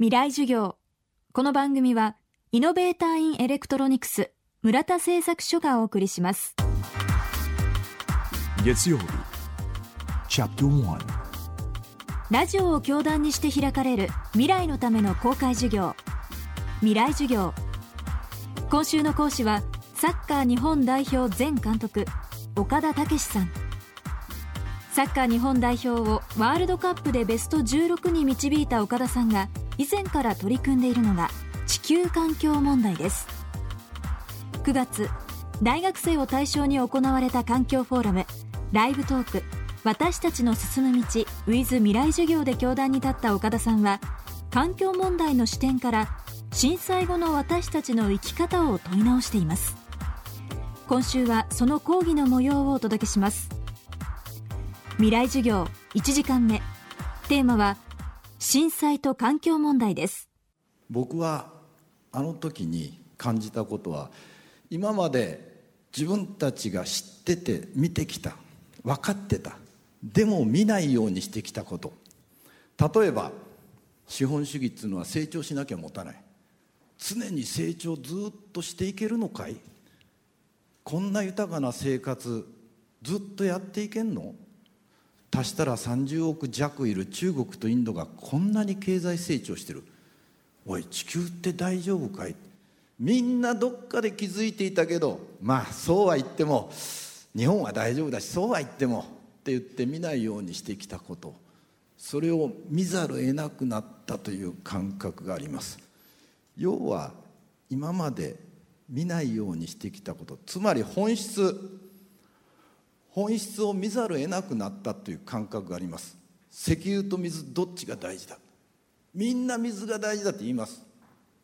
未来授業。この番組はイノベーターインエレクトロニクス村田製作所がお送りします。月曜日チャプターラジオを教壇にして開かれる未来のための公開授業。未来授業。今週の講師はサッカー日本代表前監督岡田武さんサッカー日本代表をワールドカップでベスト16に導いた岡田さんが以前から取り組んでいるのが地球環境問題です。9月大学生を対象に行われた環境フォーラムライブトーク私たちの進む道 with 未来授業で教壇に立った岡田さんは環境問題の視点から震災後の私たちの生き方を問い直しています。今週はその講義の模様をお届けします。未来授業1時間目。テーマは震災と環境問題です。僕はあの時に感じたことは今まで自分たちが知ってて見てきた分かってたでも見ないようにしてきたこと。例えば資本主義っていうのは成長しなきゃ持たない。常に成長ずっとしていけるのかい？こんな豊かな生活ずっとやっていけんの？足したら30億弱いる中国とインドがこんなに経済成長してる。おい地球って大丈夫かい？みんなどっかで気づいていたけどまあそうは言っても日本は大丈夫だしそうは言ってもって言って見ないようにしてきたこと。それを見ざるを得なくなったという感覚があります。要は今まで見ないようにしてきたこと。つまり本質本質を見ざるを得なくなったという感覚があります。石油と水どっちが大事だ？みんな水が大事だって言います。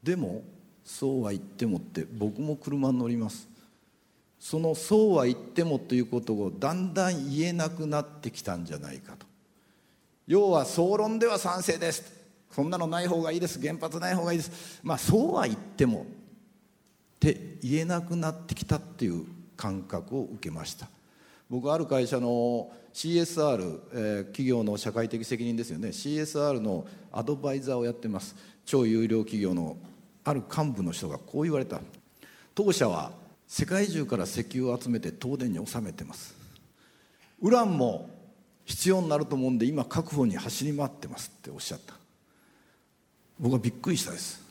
でもそうは言ってもって僕も車に乗ります。そのそうは言ってもということをだんだん言えなくなってきたんじゃないかと。要は総論では賛成です。そんなのない方がいいです。原発ない方がいいです。まあそうは言ってもって言えなくなってきたっていう感覚を受けました。僕ある会社の CSR、えー、企業の社会的責任ですよね。CSR のアドバイザーをやってます。超有料企業のある幹部の人がこう言われた。当社は世界中から石油を集めて東電に納めてます。ウランも必要になると思うんで今確保に走り回ってます。っておっしゃった。僕はびっくりしたです。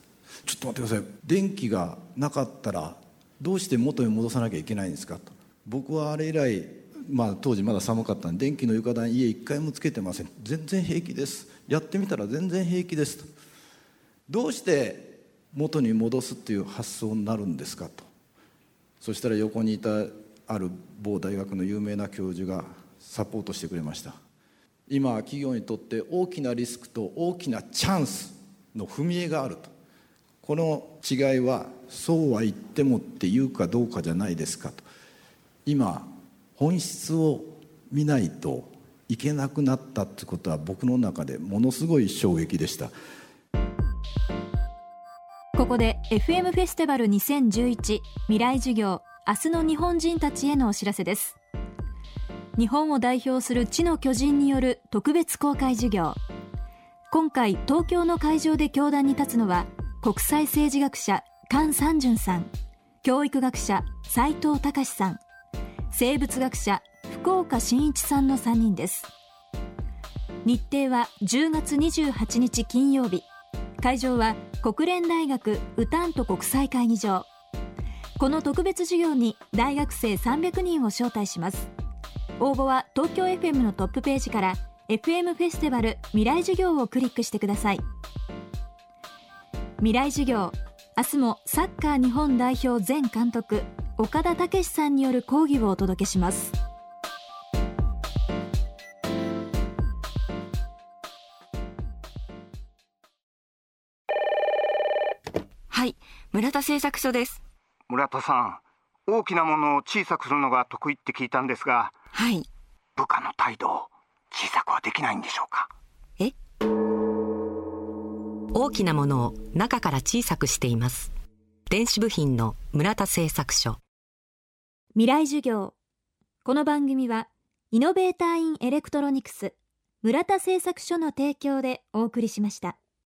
ちょっと待ってください。電気がなかったらどうして元に戻さなきゃいけないんですかと。僕はあれ以来まあ当時まだ寒かったんで電気の床暖家一回もつけてません。全然平気です。やってみたら全然平気ですと。どうして元に戻すっていう発想になるんですかと。そしたら横にいたある某大学の有名な教授がサポートしてくれました。今企業にとって大きなリスクと大きなチャンスの踏み絵があると。この違いはそうは言ってもっていうかどうかじゃないですかと。今本質を見ないといけなくなったってことは僕の中でものすごい衝撃でした。ここで FM フェスティバル2011未来授業明日の日本人たちへのお知らせです。日本を代表する地の巨人による特別公開授業。今回東京の会場で教壇に立つのは国際政治学者菅三淳さん教育学者斉藤隆さん生物学者福岡伸一さんの3人です。日程は10月28日金曜日。会場は国連大学ウタント国際会議場。この特別授業に大学生300人を招待します。応募は東京 FM のトップページから FM フェスティバル未来授業をクリックしてください。未来授業明日もサッカー日本代表前監督岡田武さんによる講義をお届けします。はい村田製作所です。村田さん大きなものを小さくするのが得意って聞いたんですがはい。部下の態度を小さくはできないんでしょうか？え？大きなものを中から小さくしています。電子部品の村田製作所未来授業。この番組はイノベーターインエレクトロニクス村田製作所の提供でお送りしました。